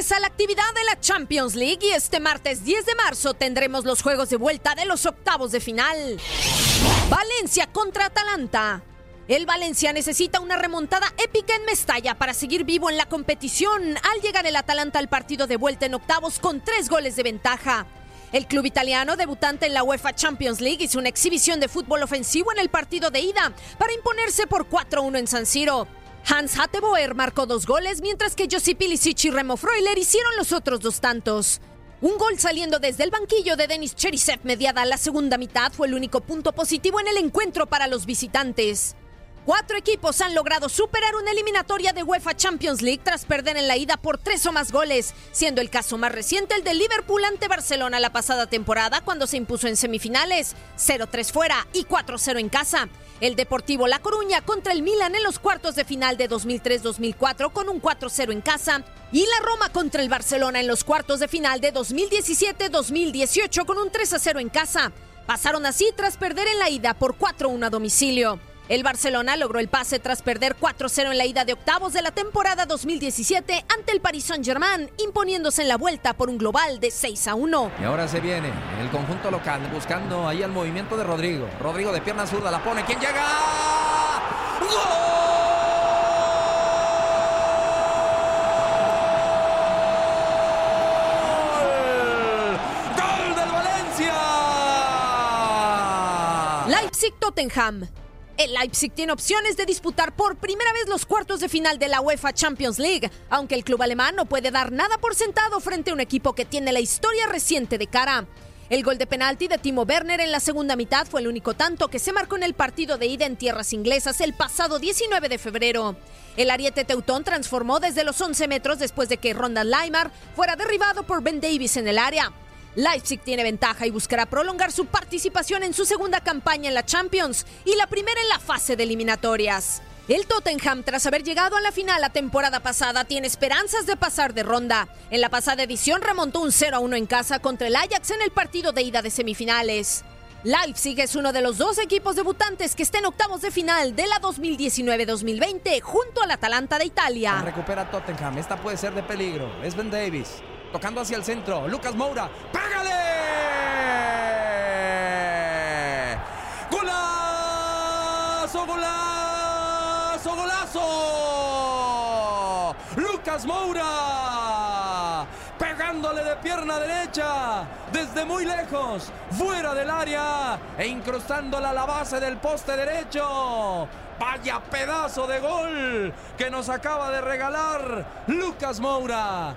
Regresa la actividad de la Champions League y este martes 10 de marzo tendremos los juegos de vuelta de los octavos de final. Valencia contra Atalanta. El Valencia necesita una remontada épica en Mestalla para seguir vivo en la competición al llegar el Atalanta al partido de vuelta en octavos con tres goles de ventaja. El club italiano, debutante en la UEFA Champions League, hizo una exhibición de fútbol ofensivo en el partido de ida para imponerse por 4-1 en San Siro. Hans Hatteboer marcó dos goles, mientras que Josip Ilicic y Remo Freuler hicieron los otros dos tantos. Un gol saliendo desde el banquillo de Denis Cherisev mediada la segunda mitad fue el único punto positivo en el encuentro para los visitantes. Cuatro equipos han logrado superar una eliminatoria de UEFA Champions League tras perder en la ida por tres o más goles, siendo el caso más reciente el de Liverpool ante Barcelona la pasada temporada cuando se impuso en semifinales, 0-3 fuera y 4-0 en casa. El Deportivo La Coruña contra el Milan en los cuartos de final de 2003-2004 con un 4-0 en casa y la Roma contra el Barcelona en los cuartos de final de 2017-2018 con un 3-0 en casa. Pasaron así tras perder en la ida por 4-1 a domicilio. El Barcelona logró el pase tras perder 4-0 en la ida de octavos de la temporada 2017 ante el Paris Saint-Germain, imponiéndose en la vuelta por un global de 6 a 1. Y ahora se viene el conjunto local buscando ahí el movimiento de Rodrigo. Rodrigo de pierna zurda la pone. ¿Quién llega? ¡Gol! ¡Gol del Valencia! Leipzig-Tottenham. El Leipzig tiene opciones de disputar por primera vez los cuartos de final de la UEFA Champions League, aunque el club alemán no puede dar nada por sentado frente a un equipo que tiene la historia reciente de cara. El gol de penalti de Timo Werner en la segunda mitad fue el único tanto que se marcó en el partido de ida en tierras inglesas el pasado 19 de febrero. El ariete teutón transformó desde los 11 metros después de que Ronda Leimar fuera derribado por Ben Davis en el área. Leipzig tiene ventaja y buscará prolongar su participación en su segunda campaña en la Champions y la primera en la fase de eliminatorias. El Tottenham, tras haber llegado a la final la temporada pasada, tiene esperanzas de pasar de ronda. En la pasada edición remontó un 0 a 1 en casa contra el Ajax en el partido de ida de semifinales. Leipzig es uno de los dos equipos debutantes que está en octavos de final de la 2019-2020 junto al Atalanta de Italia. Recupera Tottenham, esta puede ser de peligro. Es Ben Davis. Tocando hacia el centro. Lucas Moura. ¡Pégale! ¡Golazo! ¡Golazo! ¡Golazo! Lucas Moura. Pegándole de pierna derecha, desde muy lejos, fuera del área e incrustándola a la base del poste derecho. Vaya pedazo de gol que nos acaba de regalar Lucas Moura.